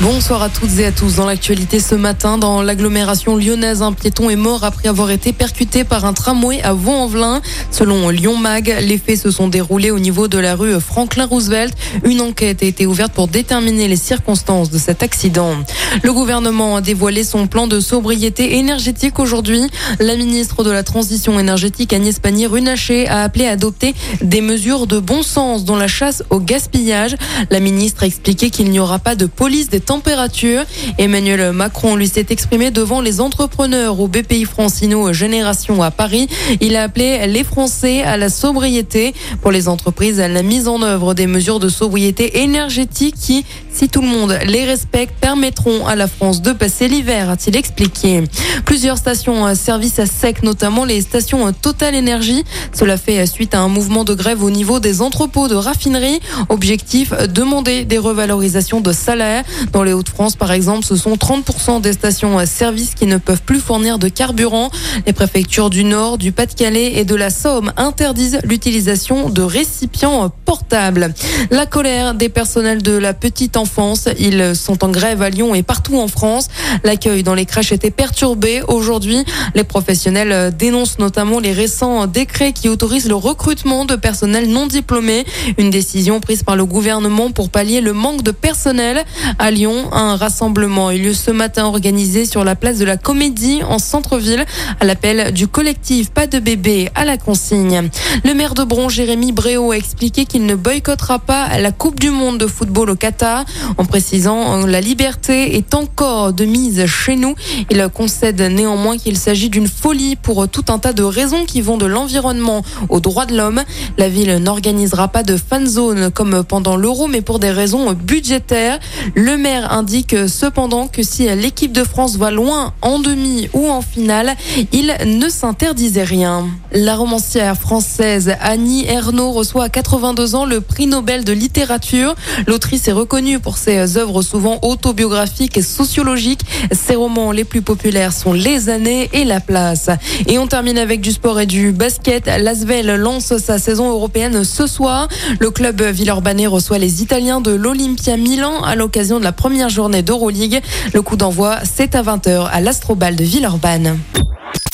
Bonsoir à toutes et à tous. Dans l'actualité ce matin, dans l'agglomération lyonnaise, un piéton est mort après avoir été percuté par un tramway à Vaux-en-Velin. Selon Lyon Mag, les faits se sont déroulés au niveau de la rue Franklin Roosevelt. Une enquête a été ouverte pour déterminer les circonstances de cet accident. Le gouvernement a dévoilé son plan de sobriété énergétique aujourd'hui. La ministre de la Transition énergétique Agnès Pannier-Runacher a appelé à adopter des mesures de bon sens dans la chasse au gaspillage. La ministre a expliqué qu'il n'y aura pas de police des températures. Emmanuel Macron lui s'est exprimé devant les entrepreneurs au BPI Francino Génération à Paris. Il a appelé les Français à la sobriété. Pour les entreprises, à la mise en œuvre des mesures de sobriété énergétique qui, si tout le monde les respecte, permettront à la France de passer l'hiver, a-t-il expliqué. Plusieurs stations service à sec, notamment les stations Total Énergie. Cela fait suite à un mouvement de grève au niveau des entrepôts de raffinerie. Objectif, demander des revalorisations de salaire. Dans les Hauts-de-France, par exemple, ce sont 30% des stations service qui ne peuvent plus fournir de carburant. Les préfectures du Nord, du Pas-de-Calais et de la Somme interdisent l'utilisation de récipients La colère des personnels de la petite enfance, ils sont en grève à Lyon et partout en France. L'accueil dans les crèches était perturbé. Aujourd'hui, les professionnels dénoncent notamment les récents décrets qui autorisent le recrutement de personnel non diplômé. Une décision prise par le gouvernement pour pallier le manque de personnel. À Lyon, un rassemblement a eu lieu ce matin organisé sur la place de la Comédie en centre-ville à l'appel du collectif Pas de bébé à la consigne. Le maire de Bron, Jérémy Bréau, a expliqué qu'il ne boycottera pas la Coupe du monde de football au Qatar en précisant la liberté est encore de mise chez nous. Il concède néanmoins qu'il s'agit d'une folie pour tout un tas de raisons qui vont de l'environnement aux droits de l'homme. La ville n'organisera pas de fan zone comme pendant l'Euro mais pour des raisons budgétaires. Le maire indique cependant que si l'équipe de France va loin en demi ou en finale, il ne s'interdisait rien. La romancière française Annie Ernaux reçoit à 82 ans le prix Nobel de littérature. L'autrice est reconnue pour ses œuvres souvent autobiographiques et sociologiques. Ses romans les plus populaires sont Les années et La place. Et on termine avec du sport et du basket. L'Asvel lance sa saison européenne ce soir. Le club Villeurbanne reçoit les Italiens de l'Olympia Milan à l'occasion de la première journée d'Euroleague. Le coup d'envoi, c'est à 20h à l'Astrobal de Villeurbanne.